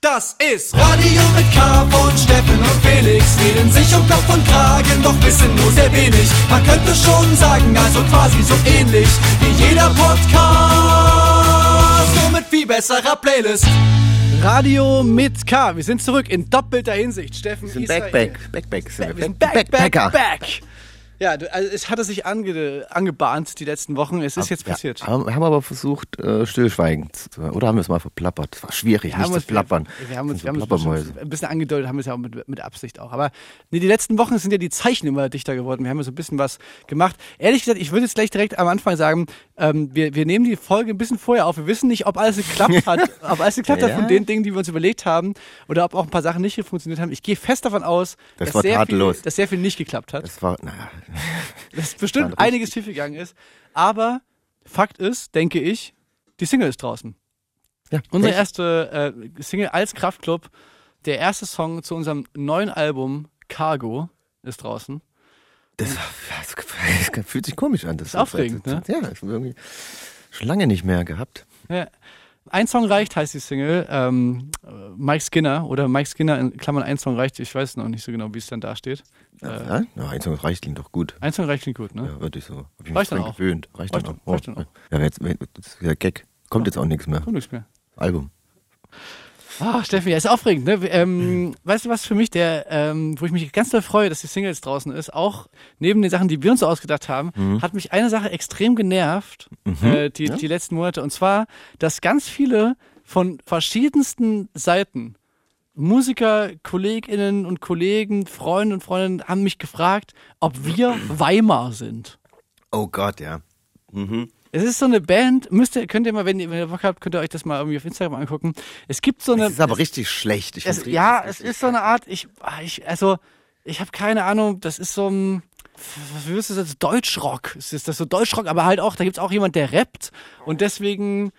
Das ist Radio mit K von Steffen und Felix. Reden sich um Kopf und Kragen, doch wissen nur sehr wenig. Man könnte schon sagen, also quasi so ähnlich wie jeder Podcast. Nur mit viel besserer Playlist. Radio mit K. Wir sind zurück in doppelter Hinsicht. Steffen, Wir sind Israel. Backpack. Backpack sind wir. Wir sind back, back, Backpacker. back. Ja, also es hatte sich ange, angebahnt die letzten Wochen. Es ist jetzt passiert. Ja, haben, haben aber versucht, äh, stillschweigend zu, oder haben wir es mal verplappert? Es war schwierig, nicht zu plappern. Wir haben uns, So wir haben uns ein bisschen angedeutet, haben wir es ja auch mit, mit Absicht auch. Aber nee, die letzten Wochen sind ja die Zeichen immer dichter geworden. Wir haben ja so ein bisschen was gemacht. Ehrlich gesagt, ich würde jetzt gleich direkt am Anfang sagen, ähm, wir, wir nehmen die Folge ein bisschen vorher auf. Wir wissen nicht, ob alles geklappt hat, ob alles geklappt hat Ja. von den Dingen, die wir uns überlegt haben, oder ob auch ein paar Sachen nicht funktioniert haben. Ich gehe fest davon aus, Das dass, sehr viel, dass sehr viel nicht geklappt hat. Es war, naja, dass bestimmt richtig. einiges schiefgegangen ist. Aber Fakt ist, denke ich, die Single ist draußen. ja. Unsere echt? erste äh, Single als Kraftklub, der erste Song zu unserem neuen Album Cargo ist draußen. Das, das, das fühlt sich komisch an. Das Ist aufregend, ne? Ja, das irgendwie schon lange nicht mehr gehabt. Ja. Ein Song reicht, heißt die Single. Ähm, äh, Mike Skinner oder Mike Skinner in Klammern ein Song reicht. Ich weiß noch nicht so genau, wie es dann da steht. Ja, ja ein Song reicht klingt doch gut. Ein Song reicht klingt gut, ne? Ja, wirklich so. Hab ich mich Reicht dann auch. gewöhnt. Reicht, Reicht dann auch. reicht dann auch. Ja, jetzt, das ist wieder Gag. Kommt jetzt auch nichts mehr. Kommt nichts mehr. Album. Ah, Steffi, ja, ist aufregend, ne? Ähm, weißt du was für mich, der, ähm, wo ich mich ganz doll freue, dass die Single jetzt draußen ist, auch neben den Sachen, die wir uns so ausgedacht haben, hat mich eine Sache extrem genervt, äh, die, die letzten Monate. Und zwar, dass ganz viele von verschiedensten Seiten Musiker, KollegInnen und Kollegen, Freunde und Freundinnen haben mich gefragt, ob wir Weimar sind. Oh Gott, ja. Mhm. Es ist so eine Band, müsst ihr, könnt ihr mal, wenn ihr, wenn ihr Bock habt, könnt ihr euch das mal irgendwie auf Instagram angucken. Es gibt so eine. Das ist aber richtig schlecht. Ich Es, ja, es ist so eine Art, ich, ah, ich also, ich habe keine Ahnung, das ist so ein, wie würdest du das, Deutschrock. Es ist das so Deutschrock, aber halt auch, da gibt's auch jemand, der rappt und deswegen,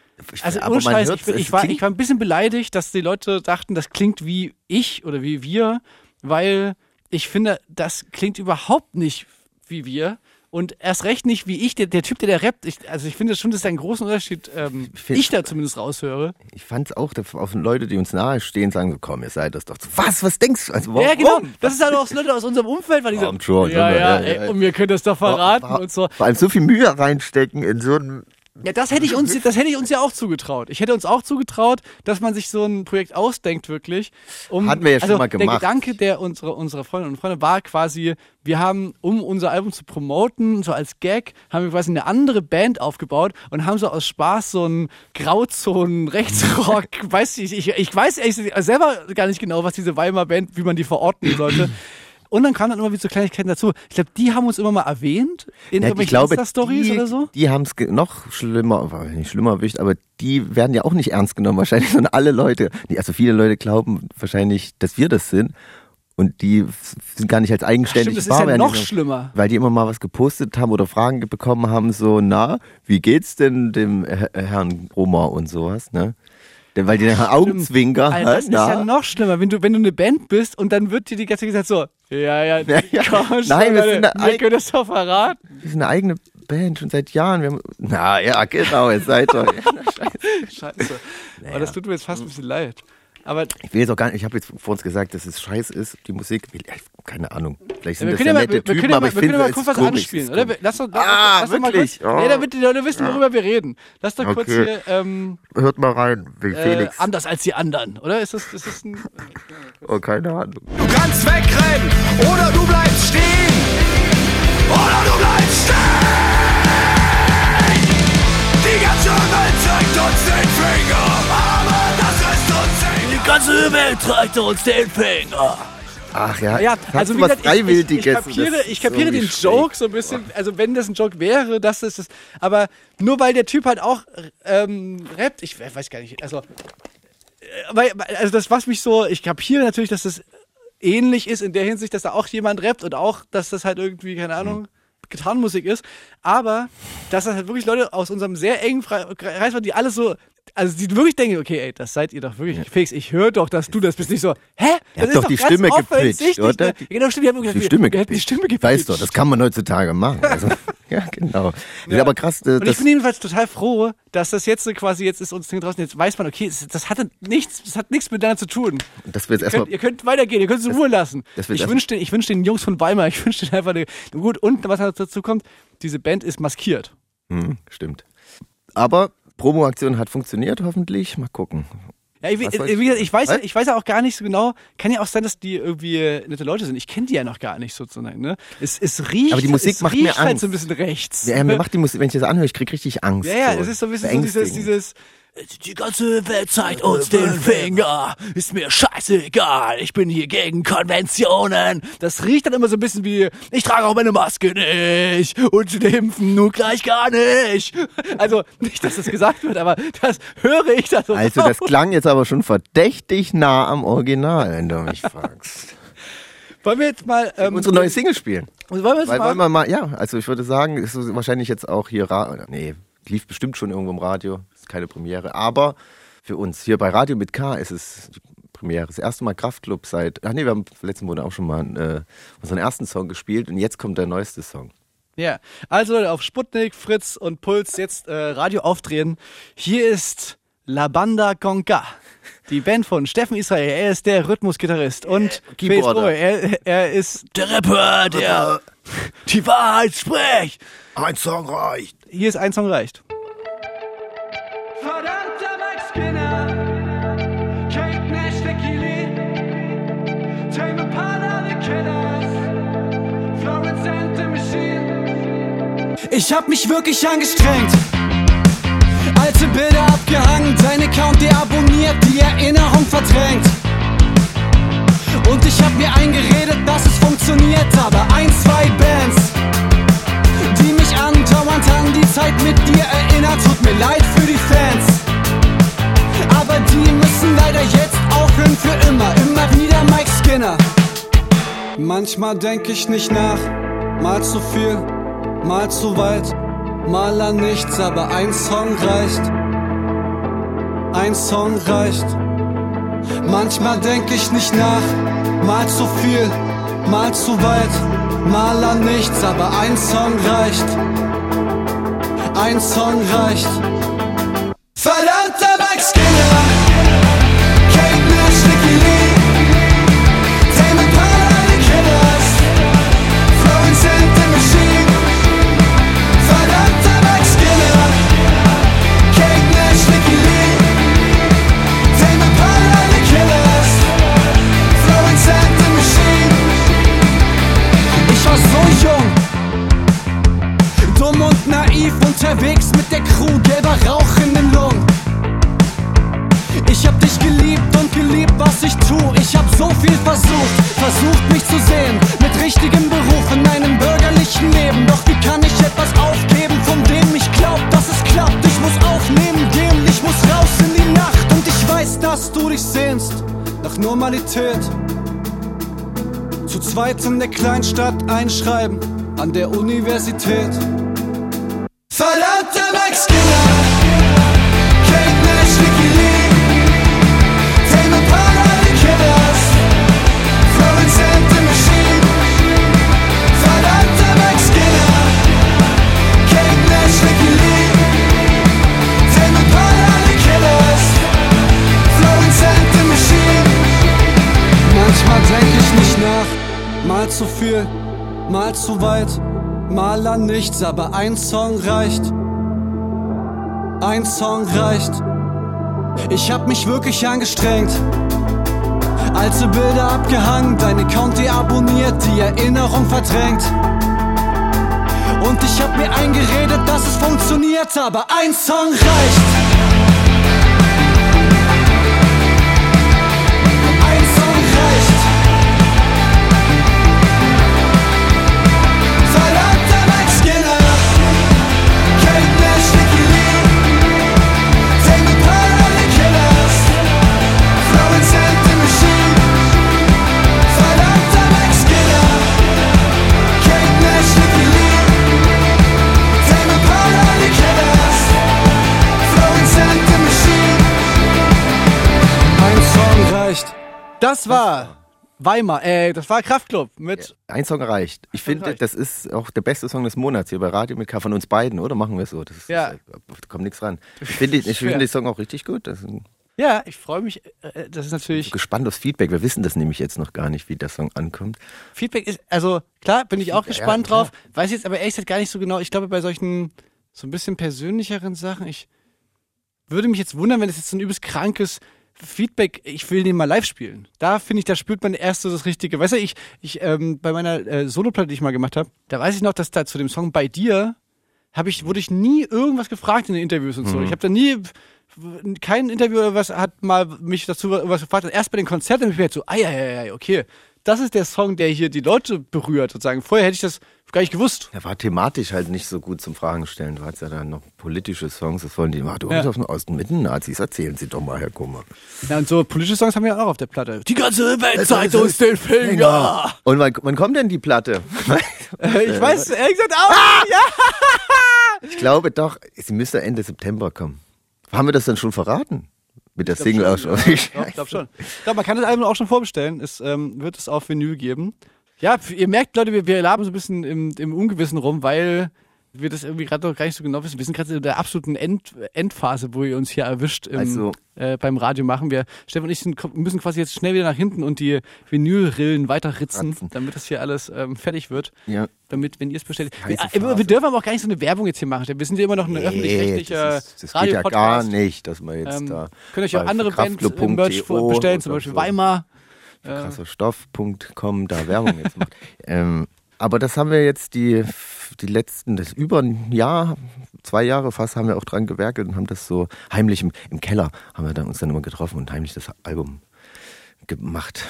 also ohne Scheiß, ich, bin- es ich, war, ich war ein bisschen beleidigt, dass die Leute dachten, das klingt wie ich oder wie wir, weil ich finde, das klingt überhaupt nicht wie wir. Und erst recht nicht wie ich, der, der Typ, der da rappt. Ich, also ich finde schon, das ist ein großen Unterschied, ähm, find- ich da zumindest raushöre. Ich fand's auch, dass auf Leute, die uns nahe stehen, sagen so, komm, ihr seid das doch. Was, was denkst du? Also, warum? Ja, genau. Das ist halt auch so Leute aus unserem Umfeld, weil die so, Warum schon, ja, immer, ja, ja, ey, ja. und wir können das doch verraten Vor- und so. Vor allem so viel Mühe reinstecken in so ein. Ja, das hätte ich uns, das hätte ich uns ja auch zugetraut. Ich hätte uns auch zugetraut, dass man sich so ein Projekt ausdenkt wirklich. Um, Hatten wir ja schon also mal Der gemacht. Gedanke der unserer unserer Freundinnen und Freunde war quasi, wir haben, um unser Album zu promoten, so als Gag, haben wir quasi eine andere Band aufgebaut und haben so aus Spaß so einen Grauzonen Rechtsrock, weiß ich, ich, ich weiß ehrlich selber gar nicht genau, was diese Weimar Band, wie man die verorten sollte. Und dann kamen dann immer wieder so Kleinigkeiten dazu. Ich glaube, die haben uns immer mal erwähnt in Ja, ich irgendwelchen glaube, Insta-Stories die, oder so. die haben es noch schlimmer, nicht schlimmer erwischt, aber die werden ja auch nicht ernst genommen wahrscheinlich, sondern alle Leute, also viele Leute glauben wahrscheinlich, dass wir das sind und die sind gar nicht als eigenständig Stimmt, das ist ja noch die- schlimmer. Weil die immer mal was gepostet haben oder Fragen bekommen haben, so, na, wie geht's denn dem Herr- Herrn Brummer und sowas, ne? Denn weil die dann Augenzwinker, Alter, das ist ja na? noch schlimmer, wenn du, wenn du eine Band bist und dann wird dir die ganze Zeit gesagt so, ja, ja, Ja, ja. komm schon, Nein, wir sind eine wir können das doch verraten. Wir sind eine eigene Band schon seit Jahren. Wir haben, na ja, genau, ihr seid doch. Scheiße. Aber das tut mir jetzt fast ein bisschen leid. Aber Ich will jetzt auch gar nicht, ich habe jetzt vor uns gesagt, dass es scheiße ist, die Musik. Keine Ahnung. Vielleicht sind wir das können ja ja mal, nette wir, wir Typen, können ja aber mal, ich wir können finde, ja mal es kurz was komisch. anspielen, oder? Lass doch, Ah, lass doch mal wirklich? kurz, Oh. nee, damit die Leute wissen, worüber wir reden. Lass doch kurz Okay. hier, ähm, Hört mal rein, wie äh, Felix. anders als die anderen, oder? Ist das, ist das ein, oh, keine Ahnung. Du kannst wegrennen oder du bleibst stehen. Oder du bleibst stehen. Ganze Welt zeigt uns den Finger. Ach ja, Ja, hast also du wie gesagt, ich, ich, ich kapiere, Das ich kapiere den schräg. Joke so ein bisschen, also wenn das ein Joke wäre, das ist es, aber nur weil der Typ halt auch ähm, rappt, ich weiß gar nicht, also, äh, weil, also das was mich so, ich kapiere natürlich, dass das ähnlich ist in der Hinsicht, dass da auch jemand rappt und auch, dass das halt irgendwie, keine Ahnung, Gitarrenmusik ist, aber dass das halt wirklich Leute aus unserem sehr engen Kreis waren, die alle so also die wirklich denken, okay, ey, das seid ihr doch wirklich. Felix, ich höre doch, dass du das bist. Nicht so, hä? Ihr Das habt doch die ganz Stimme gepitcht, offensichtlich, oder? ne? Genau, stimmt. Die, haben gesagt, Die Stimme wir die Stimme gepitcht. Weißt du, das kann man heutzutage machen. Also, ja, genau. Ja. Aber krass, äh, Und ich das, bin jedenfalls total froh, dass das jetzt so quasi jetzt ist uns Ding draußen. Jetzt weiß man, okay, das hatte nichts, das hat nichts miteinander zu tun. dass wir jetzt Ihr erstmal könnt, ihr könnt weitergehen, ihr könnt es in Ruhe lassen. das wird Ich wünsche den, ich wünsch den Jungs von Weimar, ich wünsche denen einfach eine, gut. Und was dazu kommt, diese Band ist maskiert. Hm, stimmt. Aber Promo-Aktion hat funktioniert, hoffentlich. Mal gucken. Ja, ich, ich, gesagt, ich weiß, ich weiß ja auch gar nicht so genau. Kann ja auch sein, dass die irgendwie nette Leute sind. Ich kenne die ja noch gar nicht sozusagen. Ne? Es, es riecht, Aber die Musik es macht riecht mir halt Angst. so ein bisschen rechts. Ja, mir macht die Musik, wenn ich das anhöre, ich krieg richtig Angst. Ja, ja, so. es ist so ein bisschen so dieses, dieses, die ganze Welt zeigt uns den Finger, ist mir scheißegal, ich bin hier gegen Konventionen. Das riecht dann immer so ein bisschen wie, ich trage auch meine Maske nicht und impfen nur gleich gar nicht. Also, nicht, dass das gesagt wird, aber das höre ich da so Also das klang jetzt aber schon verdächtig nah am Original, wenn du mich fragst. Wollen wir jetzt mal, ähm, Unsere neue Single spielen. wollen wir jetzt Weil mal, wollen wir mal, ja, also ich würde sagen, ist wahrscheinlich jetzt auch hier, Ra oder nee, lief bestimmt schon irgendwo im Radio, ist keine Premiere, aber für uns hier bei Radio mit K ist es die Premiere. Das erste Mal Kraftclub seit, ach nee, wir haben letzten Monat auch schon mal äh, unseren ersten Song gespielt und jetzt kommt der neueste Song. Ja, also Leute, auf Sputnik, Fritz und Puls jetzt äh, Radio aufdrehen. Hier ist La Banda Conca, die Band von Steffen Israel. Er ist der Rhythmusgitarrist und Felix Keyboarder. Er, er ist der Rapper, der die Wahrheit spricht. Ein Song reicht. Hier ist ein Song reicht. Verdammter Max Skinner, Kate Nash, Vicky Lee, Tame Impala, The Killers, Florence and the Machine. Ich hab mich wirklich angestrengt. Alte Bilder abgehangen, dein Account deabonniert, die Erinnerung verdrängt. Und ich hab mir eingeredet, dass es funktioniert, aber ein, zwei Bands die mich andauernd an die Zeit mit dir erinnert. Tut mir leid für die Fans. Aber die müssen leider jetzt aufhören für immer. Immer wieder Mike Skinner. Manchmal denk ich nicht nach. Mal zu viel, mal zu weit. Mal an nichts, aber ein Song reicht. Ein Song reicht. Manchmal denk ich nicht nach. Mal zu viel, mal zu weit. Mal an nichts, aber ein Song reicht. Ein Song reicht. Verdammter Mike Normalität. Zu zweit in der Kleinstadt einschreiben an der Universität. Ich nicht nach, mal zu viel, mal zu weit, mal an nichts, aber ein Song reicht. Ein Song reicht. Ich hab mich wirklich angestrengt. Alte Bilder abgehangen, dein Account deabonniert, die Erinnerung verdrängt. Und ich hab mir eingeredet, dass es funktioniert, aber ein Song reicht. Das war Weimar, äh, das war Kraftklub mit. Ein Song reicht. Ich finde, reicht. das ist auch der beste Song des Monats hier bei Radio mit K von uns beiden, oder? Machen wir es so. Das ist, Ja. da kommt nichts ran. Ich finde ich finde den Song auch richtig gut. Das Ja, ich freue mich. Äh, das ist natürlich. gespannt aufs Feedback. Wir wissen das nämlich jetzt noch gar nicht, wie der Song ankommt. Feedback ist, also klar, bin ich auch Ja, gespannt klar. drauf. Weiß jetzt aber ehrlich gesagt gar nicht so genau. Ich glaube, bei solchen so ein bisschen persönlicheren Sachen, ich würde mich jetzt wundern, wenn es jetzt so ein übelst krankes Feedback, ich will den mal live spielen. Da finde ich, da spürt man erst so das Richtige. Weißt du, ich, ich ähm, bei meiner äh, Soloplatte, die ich mal gemacht habe, da weiß ich noch, dass da zu dem Song bei dir habe ich, wurde ich nie irgendwas gefragt in den Interviews und so. Ich habe da nie kein Interview oder was hat mal mich dazu was gefragt. Und erst bei den Konzerten habe ich mir jetzt so, ah ja, ja, ja, okay. Das ist der Song, der hier die Leute berührt, sozusagen. Vorher hätte ich das gar nicht gewusst. Er war thematisch halt nicht so gut zum Fragen stellen. Du hattest ja dann noch politische Songs, das wollen die machen. Du Ja. ja. aus den Mitten-Nazis, erzählen Sie doch mal, Herr Kummer. Ja, und so politische Songs haben wir auch auf der Platte. Die ganze Welt zeigt uns den Finger. Und wann, wann kommt denn die Platte? Äh, ich weiß ehrlich gesagt auch. Ja. ich glaube doch, sie müsste Ende September kommen. Haben wir das dann schon verraten? Mit der Single auch schon. Ich glaube glaub schon. Ich glaube, man kann das Album auch schon vorbestellen. Es ähm, wird es auf Vinyl geben. Ja, ihr merkt, Leute, wir, wir laben so ein bisschen im, im Ungewissen rum, weil wir das irgendwie gerade noch gar nicht so genau wissen. Wir sind gerade in der absoluten End, Endphase, wo ihr uns hier erwischt im, Also- äh, beim Radio machen. Wir, Stefan und ich sind, müssen quasi jetzt schnell wieder nach hinten und die Vinylrillen weiterritzen, Ratzen. damit das hier alles ähm, fertig wird. Ja. Damit, wenn ihr es bestellt. Wir, äh, wir dürfen aber auch gar nicht so eine Werbung jetzt hier machen. Wir sind ja immer noch ein öffentlich-rechtlicher das, ist, das geht ja gar nicht, dass man jetzt Ähm, da könnt euch auch andere Bands im Merch bestellen, zum Beispiel so Weimar. Äh, krasserstoff.com da Werbung jetzt macht. ähm, aber das haben wir jetzt die, die letzten, das über ein Jahr, zwei Jahre fast, haben wir auch dran gewerkelt und haben das so heimlich im, im Keller, haben wir dann uns dann immer getroffen und heimlich das Album gemacht.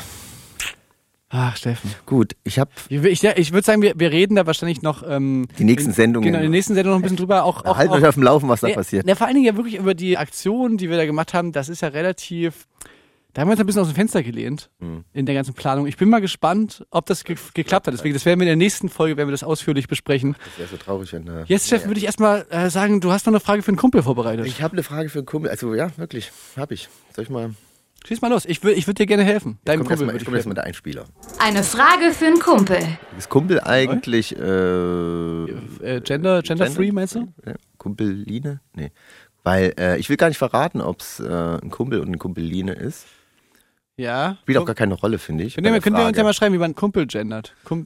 Ach, Steffen. Gut, ich habe Ich, ich, würde sagen, wir, wir reden da wahrscheinlich noch. Ähm, Die nächsten Sendungen. Genau, in den nächsten Sendungen noch ein bisschen drüber. Auch, auch, Haltet auch euch auf dem Laufen, was da passiert. ne, vor allen Dingen ja wirklich über die Aktion, die wir da gemacht haben. Das ist ja relativ. Da haben wir uns ein bisschen aus dem Fenster gelehnt Mhm. in der ganzen Planung. Ich bin mal gespannt, ob das ge geklappt hat. Deswegen, das werden wir in der nächsten Folge, werden wir das ausführlich besprechen. Das wäre so traurig, wenn da. Jetzt, Steffen, würde ich erstmal äh, sagen, du hast noch eine Frage für einen Kumpel vorbereitet. Ich habe eine Frage für einen Kumpel. Also ja, wirklich, habe ich. Soll ich mal? Schieß mal los. Ich würde ich würd dir gerne helfen. Deinem Kumpel mal, ich komme jetzt mit der Einspieler. Eine Frage für einen Kumpel. Ist Kumpel eigentlich äh, Äh, Gender, Gender-free, meinst du? Ja, Kumpeline? Nee. Weil äh, ich will gar nicht verraten, ob es äh, ein Kumpel und eine Kumpeline ist. Ja. Spielt auch gar keine Rolle, finde ich. Könnt ihr, könnt ihr uns ja mal schreiben, wie man Kumpel gendert? Kum,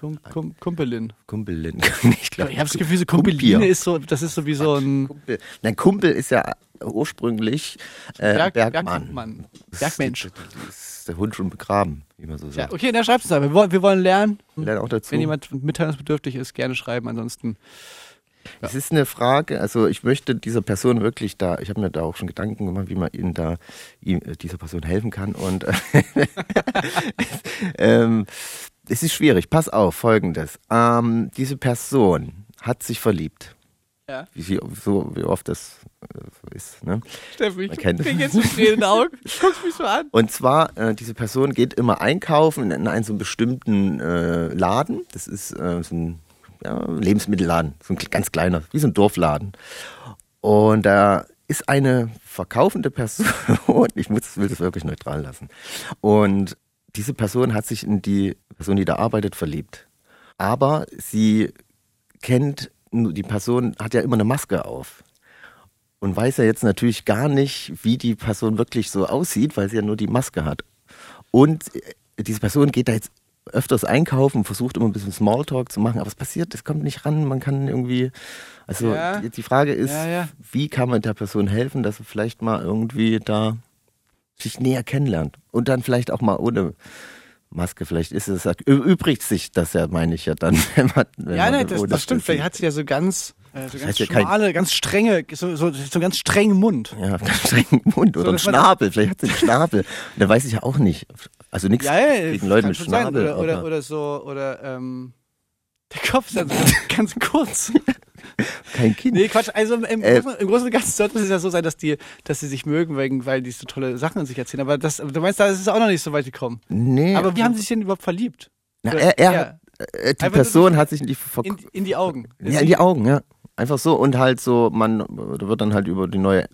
kum, kum, Kumpelin. Kumpelin. ich glaube, Ich habe das Gefühl, so Kumpeline Kumpier. ist so, das ist so wie so ein Kumpel. Nein, Kumpel ist ja ursprünglich äh, Berg, Bergmann. Bergmann. Bergmensch. Das ist der Hund schon begraben, wie man so Ja, sagt. okay, dann schreibt es aber. Wir wollen, wir wollen lernen. Lernen auch dazu. Wenn jemand mitteilungsbedürftig ist, gerne schreiben. Ansonsten. Es ist eine Frage, also ich möchte dieser Person wirklich da, ich habe mir da auch schon Gedanken gemacht, wie man ihnen da, ihm, äh, dieser Person helfen kann und ähm, es ist schwierig. Pass auf, folgendes. Ähm, diese Person hat sich verliebt. Ja. Wie, sie, so, wie oft das äh, so ist. Ne? Steffen, ich krieg jetzt in den Augen. Guckst mich so an. Und zwar, äh, diese Person geht immer einkaufen in einen so einen bestimmten äh, Laden. Das ist äh, so ein ja, Lebensmittelladen, so ein ganz kleiner, wie so ein Dorfladen. Und da ist eine verkaufende Person, ich muss, will das wirklich neutral lassen. Und diese Person hat sich in die Person, die da arbeitet, verliebt. Aber sie kennt, die Person hat ja immer eine Maske auf und weiß ja jetzt natürlich gar nicht, wie die Person wirklich so aussieht, weil sie ja nur die Maske hat. Und äh, diese Person geht da jetzt öfters einkaufen, versucht immer ein bisschen Smalltalk zu machen, aber es passiert, es kommt nicht ran, man kann irgendwie, also Ja. die, die Frage ist, Ja, ja. wie kann man der Person helfen, dass sie vielleicht mal irgendwie da sich näher kennenlernt und dann vielleicht auch mal ohne Maske, vielleicht ist es, übrigt sich das ja, meine ich ja dann, wenn man, wenn Ja, man ne, das, das stimmt. Vielleicht hat sie ja so ganz, äh, so ganz heißt ja kein- schmale, ganz strenge, so, so, so ganz strengen Mund. Ja, ganz strengen Mund oder einen dass man- Schnabel. Vielleicht hat sie einen Schnabel. Und dann weiß ich ja auch nicht. Also nichts Ja, ja, gegen Leute mit. Schnabel. Oder, oder, oder so, oder, ähm, der Kopf ist ja so ganz kurz. kein Kind. Nee, Quatsch. Also im, Äh, Großen, im Großen und Ganzen sollte es ja so sein, dass die, dass sie sich mögen, wegen, weil die so tolle Sachen an sich erzählen. Aber das, du meinst, da ist es auch noch nicht so weit gekommen. Nee. Aber wie haben sie sich denn überhaupt verliebt? Na, er, er ja, äh, die Einfach, Person hat sich in die, Ver in, in die Augen. ja, in die Augen, ja. Einfach so und halt so, man, da wird dann halt über die neue,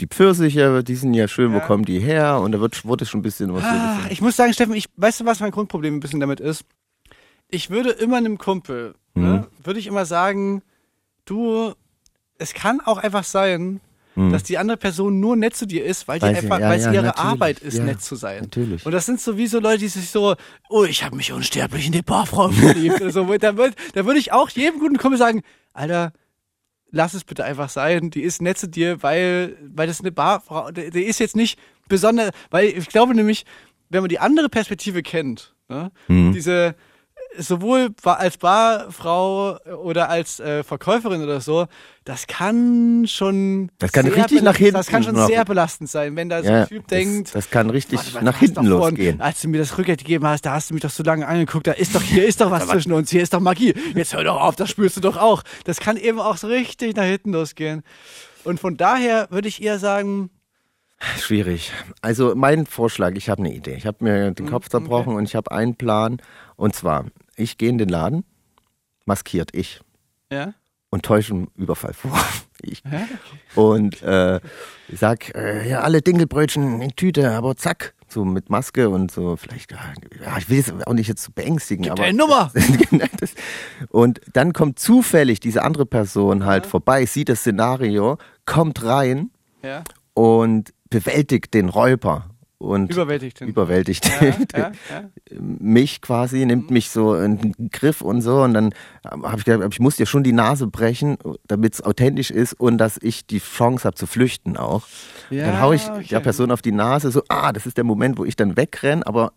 die Pfirsiche, die sind ja schön, wo Ja. kommen die her? Und da wird, wurde schon ein bisschen was. Ah, bisschen- ich muss sagen, Steffen, ich, weißt du, was mein Grundproblem ein bisschen damit ist? Ich würde immer einem Kumpel, Mhm. ne, würde ich immer sagen, du, es kann auch einfach sein, dass die andere Person nur nett zu dir ist, weil, die Mhm. Weil sie- einfach, ja, weil es ja, ihre natürlich. Arbeit ist, Ja, nett zu sein. natürlich. Und das sind sowieso Leute, die sich so, oh, ich habe mich unsterblich in die Barfrau verliebt. oder so. Da würde da würd ich auch jedem guten Kumpel sagen, Alter, lass es bitte einfach sein. Die ist nett zu dir, weil, weil das eine Barfrau, die, die ist jetzt nicht besonders, weil ich glaube nämlich, wenn man die andere Perspektive kennt, ne, Mhm. diese, sowohl als Barfrau oder als äh, Verkäuferin oder so, das kann schon Das kann richtig nach hinten Das kann schon sehr belastend sein, wenn da so Ja, ein Typ das, denkt, das kann richtig Warte, nach hinten du vorhin, losgehen. Als du mir das Rückgeld gegeben hast, da hast du mich doch so lange angeguckt, da ist doch, hier ist doch was zwischen uns, hier ist doch Magie. Jetzt hör doch auf, das spürst du doch auch. Das kann eben auch so richtig nach hinten losgehen. Und von daher würde ich eher sagen, Schwierig. Also mein Vorschlag, ich habe eine Idee. Ich habe mir den Kopf zerbrochen und ich habe einen Plan. Und zwar, ich gehe in den Laden, maskiert ich ja, und täusche einen Überfall vor. Ich. ja, Und äh, ich sag, äh, ja, alle Dinkelbrötchen in Tüte, aber zack, so mit Maske und so, vielleicht, ja, ja ich will es auch nicht jetzt so beängstigen, Gib aber. deine Nummer! Und dann kommt zufällig diese andere Person halt vorbei, sieht das Szenario, kommt rein ja, und bewältigt den Räuber und überwältigt. überwältigt Ja, ja, ja. mich quasi, nimmt mich so in den Griff und so und dann habe ich gedacht, ich muss dir schon die Nase brechen, damit es authentisch ist und dass ich die Chance habe zu flüchten auch. Ja, dann haue ich okay. der Person auf die Nase, so, ah, das ist der Moment, wo ich dann wegrenne, aber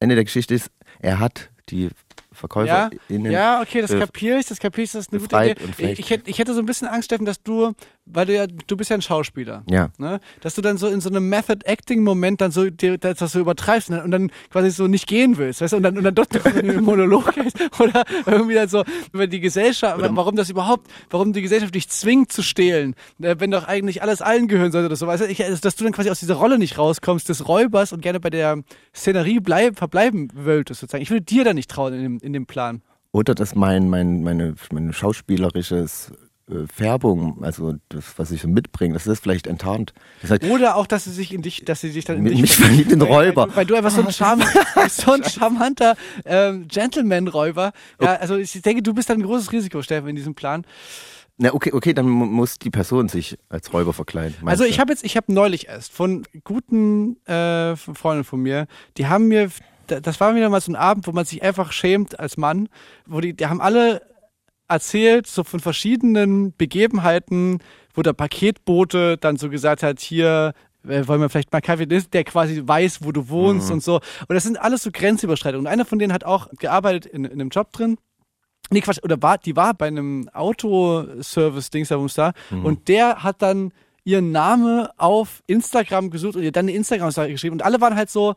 Ende der Geschichte ist, er hat die Ja, VerkäuferInnen ja, okay, das kapiere ich, das kapiere ich, das ist eine gute Idee. Ich, ich hätte so ein bisschen Angst, Steffen, dass du, weil du ja, du bist ja ein Schauspieler. Ja. Ne? Dass du dann so in so einem Method-Acting-Moment dann so dir, das, das so übertreibst und dann, und dann quasi so nicht gehen willst, weißt du, und dann, und dann dort einen Monolog hältst oder irgendwie dann so über die Gesellschaft, warum das überhaupt, warum die Gesellschaft dich zwingt zu stehlen, äh, wenn doch eigentlich alles allen gehören sollte oder so, weißt du, ich, also, dass du dann quasi aus dieser Rolle nicht rauskommst des Räubers und gerne bei der Szenerie bleib, verbleiben wolltest sozusagen. Ich würde dir da nicht trauen in dem, in dem Plan. Oder dass mein, mein, meine, meine schauspielerisches Färbung, also das, was ich so mitbringe, dass das vielleicht enttarnt. Das heißt, Oder auch, dass sie sich in dich, dass sie sich dann in Mich- dich verliebt in Räuber. Weil, du- weil du einfach so ein, Charm, so ein charmanter ähm, Gentleman-Räuber. Ja, also ich denke, du bist dann ein großes Risiko, Steffen, in diesem Plan. na okay, okay, dann mu- muss die Person sich als Räuber verkleiden. Also ich habe jetzt, ich habe neulich erst von guten äh, Freunden von mir, die haben mir, da- das war wieder mal so ein Abend, wo man sich einfach schämt als Mann, wo die, die haben alle erzählt, so von verschiedenen Begebenheiten, wo der Paketbote dann so gesagt hat, hier äh, wollen wir vielleicht mal Kaffee, der quasi weiß, wo du wohnst und so. Und das sind alles so Grenzüberschreitungen. Und einer von denen hat auch gearbeitet in, in einem Job drin. Nee, Quatsch, oder war, die war bei einem Autoservice-Dings da, da. Und der hat dann ihren Namen auf Instagram gesucht und ihr dann eine Instagram-Seite geschrieben. Und alle waren halt so,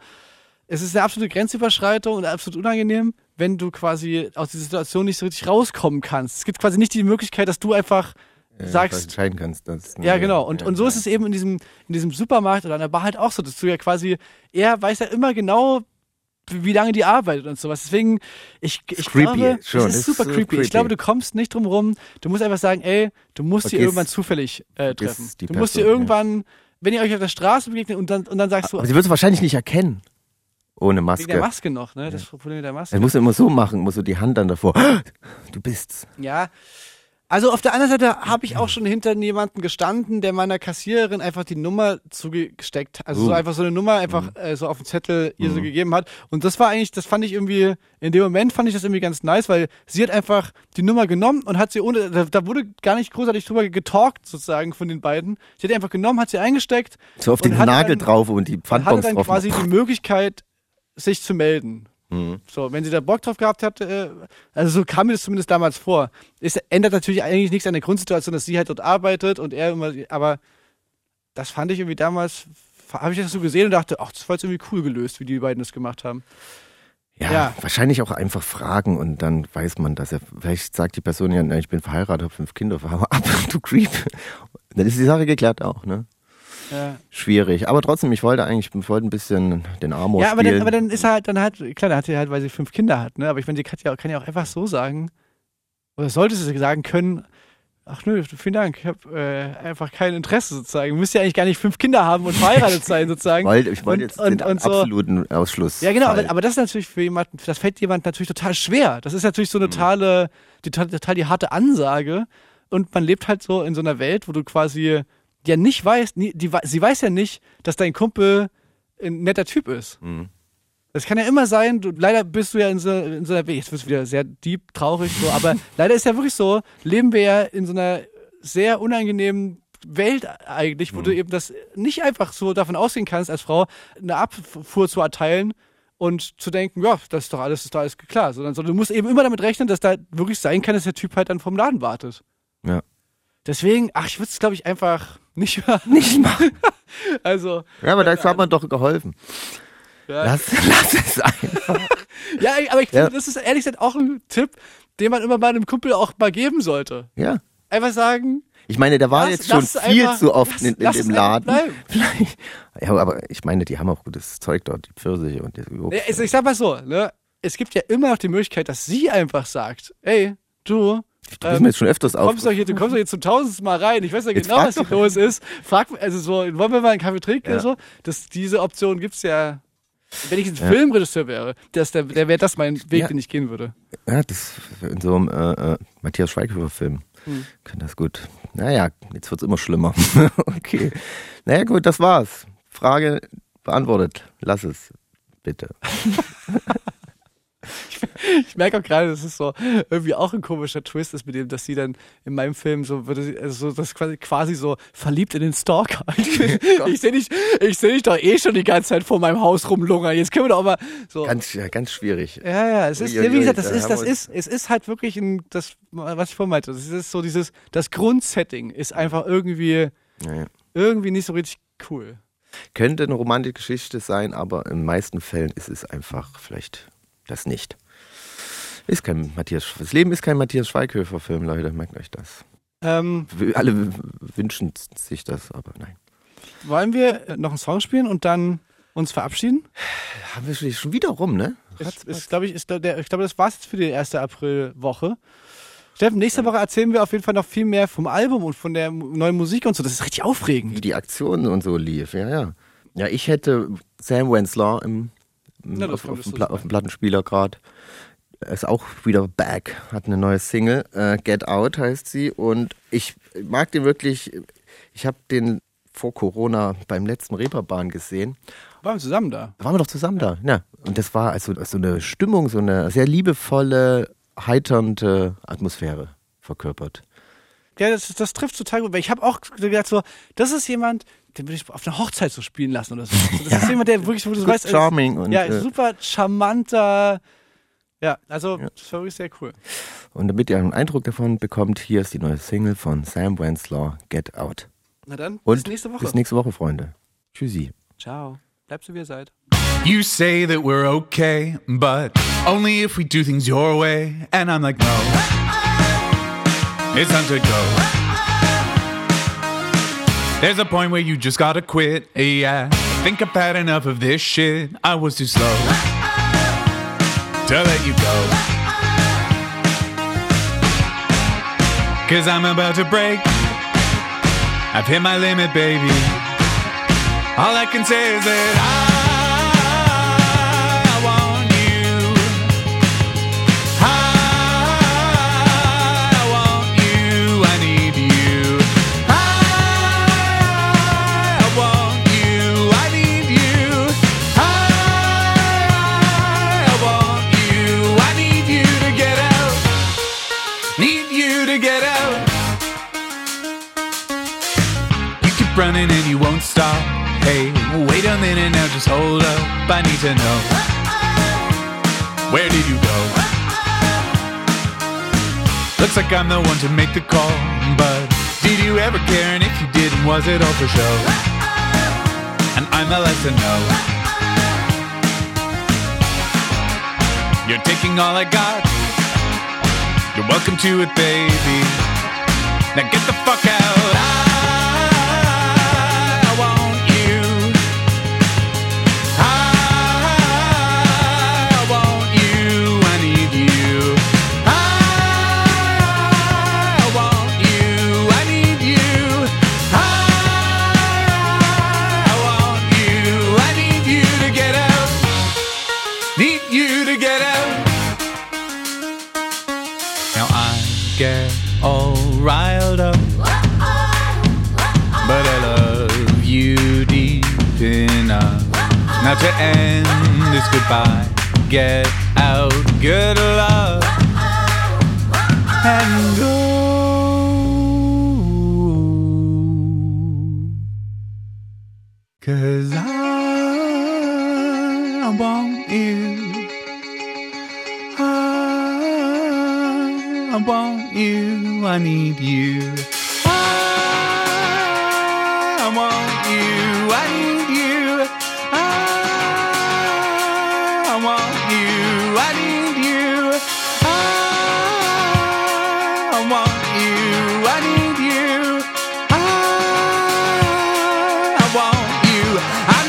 es ist eine absolute Grenzüberschreitung und absolut unangenehm, wenn du quasi aus dieser Situation nicht so richtig rauskommen kannst. Es gibt quasi nicht die Möglichkeit, dass du einfach Ja, sagst, entscheiden kannst. Das, ja, genau. Und, ja, und so ist es eben in diesem, in diesem Supermarkt oder an der Bar halt auch so, dass du ja quasi, er weiß ja immer genau, wie lange die arbeitet und sowas. Deswegen, ich, ich creepy, glaube, schon. es ist super so creepy. creepy. Ich glaube, du kommst nicht drum rum. Du musst einfach sagen, ey, du musst sie Vergiss- irgendwann zufällig äh, treffen. die Du musst sie Person, irgendwann, wenn ihr euch auf der Straße begegnet und dann, und dann sagst du, Aber sie wird es wahrscheinlich nicht erkennen. Ohne wegen Maske. der Maske noch, ne? Das Problem mit der Maske. Er muss immer so machen, muss so die Hand dann davor. Du bist's. Ja. Also auf der anderen Seite habe ich auch schon hinter jemanden gestanden, der meiner Kassiererin einfach die Nummer zugesteckt, also so Uh. einfach so eine Nummer einfach äh, so auf den Zettel ihr so gegeben hat. Und das war eigentlich, das fand ich irgendwie, in dem Moment fand ich das irgendwie ganz nice, weil sie hat einfach die Nummer genommen und hat sie ohne, da, da wurde gar nicht großartig drüber getalkt sozusagen von den beiden. Sie hat einfach genommen, hat sie eingesteckt So auf den hatte Nagel dann- drauf und die und hatte Pfandbons dann drauf. quasi die Möglichkeit, sich zu melden. Mhm. So, wenn sie da Bock drauf gehabt hat, äh, also so kam mir das zumindest damals vor. Es ändert natürlich eigentlich nichts an der Grundsituation, dass sie halt dort arbeitet und er immer, aber das fand ich irgendwie damals, habe ich das so gesehen und dachte, ach, das war jetzt irgendwie cool gelöst, wie die beiden das gemacht haben. Ja, Ja. wahrscheinlich auch einfach fragen und dann weiß man, dass er, vielleicht sagt die Person ja, ich bin verheiratet, habe fünf Kinder, hau ab, du Creep. Dann ist die Sache geklärt auch, ne? Ja, Schwierig. Aber trotzdem, ich wollte eigentlich, ich wollte ein bisschen den Amor ja aber, spielen. dann, aber dann ist er halt, dann halt, klar, dann hat sie halt, weil sie fünf Kinder hat, ne? Aber ich meine, sie kann ja, kann ja auch einfach so sagen, oder sollte sie sagen können, ach nö, vielen Dank, ich habe äh, einfach kein Interesse sozusagen. Du müsst ja eigentlich gar nicht fünf Kinder haben und verheiratet sein sozusagen. Ich wollte, ich wollte jetzt und- den und so. absoluten Ausschluss. Ja, genau, aber, aber das ist natürlich für jemanden, das fällt jemand natürlich total schwer. Das ist natürlich Mhm. so eine totale, die, total die harte Ansage. Und man lebt halt so in so einer Welt, wo du quasi ja nicht weißt, nie, die, sie weiß ja nicht, dass dein Kumpel ein netter Typ ist. Mhm. Das kann ja immer sein, du, leider bist du ja in so, in so einer, jetzt wird es wieder sehr deep, traurig so, aber leider ist ja wirklich so, leben wir ja in so einer sehr unangenehmen Welt eigentlich, wo du eben das nicht einfach so davon ausgehen kannst, als Frau eine Abfuhr zu erteilen und zu denken, ja, das ist doch alles, ist doch alles klar, sondern, sondern du musst eben immer damit rechnen, dass da wirklich sein kann, dass der Typ halt dann vom Laden wartet. Ja. Deswegen, ach, ich würde es, glaube ich, einfach nicht machen. Nicht machen. Also, Ja, aber da hat man doch geholfen. ja, Lass, lass es einfach. ja aber ich Ja. finde, das ist ehrlich gesagt auch ein Tipp, den man immer einem Kumpel auch mal geben sollte. Ja. Einfach sagen, Ich meine, der war Lass- jetzt schon viel einfach- zu oft lass- in, in lass dem es Laden. Vielleicht. Ja, aber ich meine, die haben auch gutes Zeug dort, die Pfirsiche und die Ja, also ich sag mal so, ne? Es gibt ja immer noch die Möglichkeit, dass sie einfach sagt, ey, du, Du bist mir jetzt schon öfters auf. kommst doch hier, du kommst doch hier zum tausendsten Mal rein. Ich weiß ja genau, was hier los ist. Frag, also so, wollen wir mal einen Kaffee trinken Ja. oder so? Das, diese Option gibt's ja. Wenn ich ein Filmregisseur wäre, das, der, der wäre das mein Weg, Ja. den ich gehen würde. Ja, das in so einem äh, äh, Matthias Schweighöfer-Film Hm. kann das gut. Naja, jetzt wird's immer schlimmer. okay. Naja, gut, das war's. Frage beantwortet. Lass es. Bitte. Ich merke auch gerade, das ist so irgendwie auch ein komischer Twist ist mit dem, dass sie dann in meinem Film so würde sie, also so das quasi, quasi so verliebt in den Stalker. ich sehe dich, ich sehe dich doch eh schon die ganze Zeit vor meinem Haus rumlungern. Jetzt können wir doch mal so. Ganz, ja, ganz schwierig. ja, ja, es ist, wie gesagt, das da ist, das ist, es ist halt wirklich ein, das, was ich vorhin meinte, das ist so dieses, das Grundsetting ist einfach irgendwie, Naja. irgendwie nicht so richtig cool. Könnte eine romantische Geschichte sein, aber in den meisten Fällen ist es einfach vielleicht das nicht. Ist kein Matthias, das Leben ist kein Matthias Schweighöfer-Film, Leute, merkt euch das. Ähm, Alle wünschen sich das, aber nein. wollen wir noch einen Song spielen und dann uns verabschieden? Haben wir schon wieder rum, ne? Ist, ist, glaube ich, ist der, der- ich glaube, das war's jetzt für die erste Aprilwoche. Steffen, nächste Woche erzählen wir auf jeden Fall noch viel mehr vom Album und von der neuen Musik und so. Das ist richtig Wie aufregend. die Aktion und so lief, ja, ja. Ja, ich hätte Sam Wensler im, im, Na, auf, auf, dem auf dem Plattenspieler gerade. Ist auch wieder back, hat eine neue Single, äh, Get Out heißt sie. Und ich mag den wirklich, ich habe den vor Corona beim letzten Reeperbahn gesehen. Waren wir zusammen da? Da waren wir doch zusammen da. Ja. Und das war also so eine Stimmung, so eine sehr liebevolle, heiternde Atmosphäre verkörpert. Ja, das, das trifft total gut. Weil ich habe auch gedacht, so, das ist jemand, den würde ich auf einer Hochzeit so spielen lassen oder so. Das ist jemand, der wirklich, wo du weißt, ist- charming und, ja, äh, super charmanter. Ja, also Ja. das war wirklich sehr cool. Und damit ihr einen Eindruck davon bekommt, hier ist die neue Single von Sam Wensler, Get Out. Na dann, Und bis nächste Woche. Bis nächste Woche, Freunde. Tschüssi. Ciao. Bleibt so, wie ihr seid. You say that we're okay, but only if we do things your way. And I'm like, no. It's time to go. There's a point where you just gotta quit. Yeah. I think I've had enough of this shit. I was too slow to let you go. Cause I'm about to break. I've hit my limit, baby. All I can say is that I stop. Hey, wait a minute now, just hold up. I need to know. Where did you go? Looks like I'm the one to make the call, but did you ever care? And if you didn't, was it all for show? And I'm the less to know. You're taking all I got. You're welcome to it, baby. Now get the fuck out. all riled up. But I love you deep enough. Now to end this goodbye, get out, good luck, and go. Cause I need you. I, I want you. I need you. I, want you. I need you. I, want you. I need you. I, I want you. I